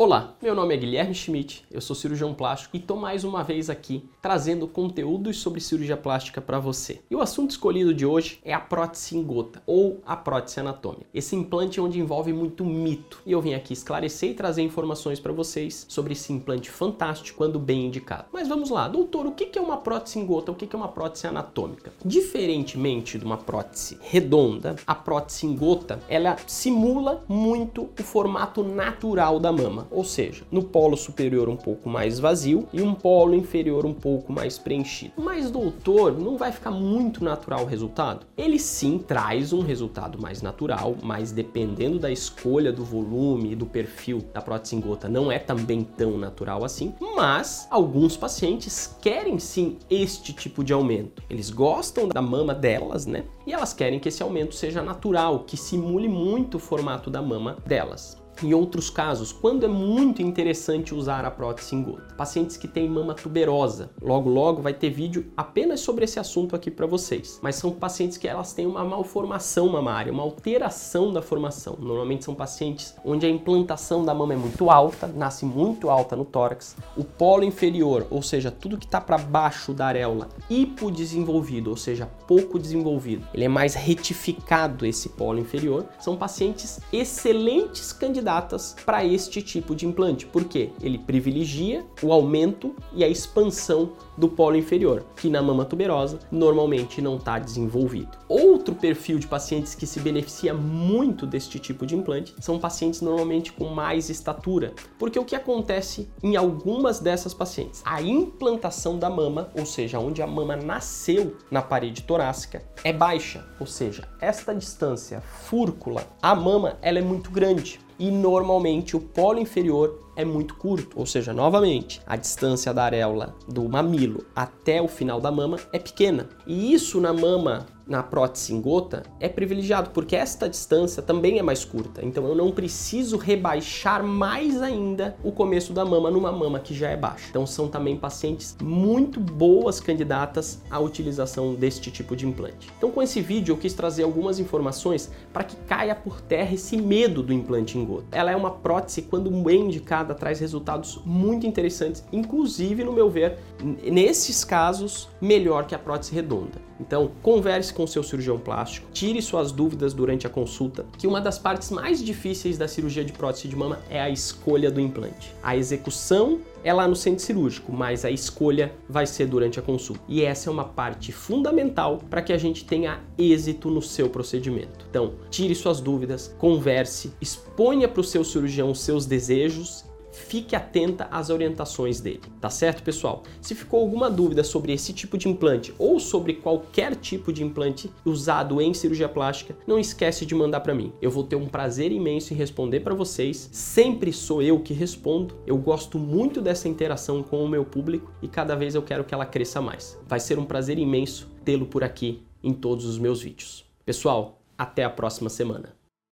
Olá, meu nome é Guilherme Schmidt, eu sou cirurgião plástico e estou mais uma vez aqui trazendo conteúdos sobre cirurgia plástica para você. E o assunto escolhido de hoje é a prótese em gota ou a prótese anatômica. Esse implante onde envolve muito mito. E eu vim aqui esclarecer e trazer informações para vocês sobre esse implante fantástico quando bem indicado. Mas vamos lá, doutor, o que é uma prótese em gota? O que é uma prótese anatômica? Diferentemente de uma prótese redonda, a prótese em gota ela simula muito o formato natural da mama ou seja, no polo superior um pouco mais vazio e um polo inferior um pouco mais preenchido. Mas doutor, não vai ficar muito natural o resultado? Ele sim traz um resultado mais natural, mas dependendo da escolha do volume e do perfil da prótese em gota, não é também tão natural assim, mas alguns pacientes querem sim este tipo de aumento. Eles gostam da mama delas, né? E elas querem que esse aumento seja natural, que simule muito o formato da mama delas. Em outros casos, quando é muito interessante usar a prótese em gota? Pacientes que têm mama tuberosa. Logo, logo vai ter vídeo apenas sobre esse assunto aqui para vocês. Mas são pacientes que elas têm uma malformação mamária, uma alteração da formação. Normalmente são pacientes onde a implantação da mama é muito alta, nasce muito alta no tórax. O polo inferior, ou seja, tudo que está para baixo da areola, hipodesenvolvido, ou seja, pouco desenvolvido. Ele é mais retificado esse polo inferior. São pacientes excelentes candidatos candidatas para este tipo de implante, porque ele privilegia o aumento e a expansão do polo inferior, que na mama tuberosa normalmente não está desenvolvido. Outro perfil de pacientes que se beneficia muito deste tipo de implante são pacientes normalmente com mais estatura, porque o que acontece em algumas dessas pacientes? A implantação da mama, ou seja, onde a mama nasceu na parede torácica, é baixa, ou seja, esta distância fúrcula à mama ela é muito grande e normalmente o polo inferior é muito curto, ou seja, novamente, a distância da areola do mamilo até o final da mama é pequena. E isso na mama na prótese em gota é privilegiado, porque esta distância também é mais curta. Então eu não preciso rebaixar mais ainda o começo da mama numa mama que já é baixa. Então são também pacientes muito boas candidatas à utilização deste tipo de implante. Então com esse vídeo eu quis trazer algumas informações para que caia por terra esse medo do implante em gota. Ela é uma prótese quando bem indicada traz resultados muito interessantes, inclusive no meu ver, nesses casos melhor que a prótese redonda. Então, converse com seu cirurgião plástico, tire suas dúvidas durante a consulta, que uma das partes mais difíceis da cirurgia de prótese de mama é a escolha do implante. A execução é lá no centro cirúrgico, mas a escolha vai ser durante a consulta. E essa é uma parte fundamental para que a gente tenha êxito no seu procedimento. Então, tire suas dúvidas, converse, exponha para o seu cirurgião os seus desejos fique atenta às orientações dele, tá certo, pessoal? Se ficou alguma dúvida sobre esse tipo de implante ou sobre qualquer tipo de implante usado em cirurgia plástica, não esquece de mandar para mim. Eu vou ter um prazer imenso em responder para vocês. Sempre sou eu que respondo. Eu gosto muito dessa interação com o meu público e cada vez eu quero que ela cresça mais. Vai ser um prazer imenso tê-lo por aqui em todos os meus vídeos. Pessoal, até a próxima semana.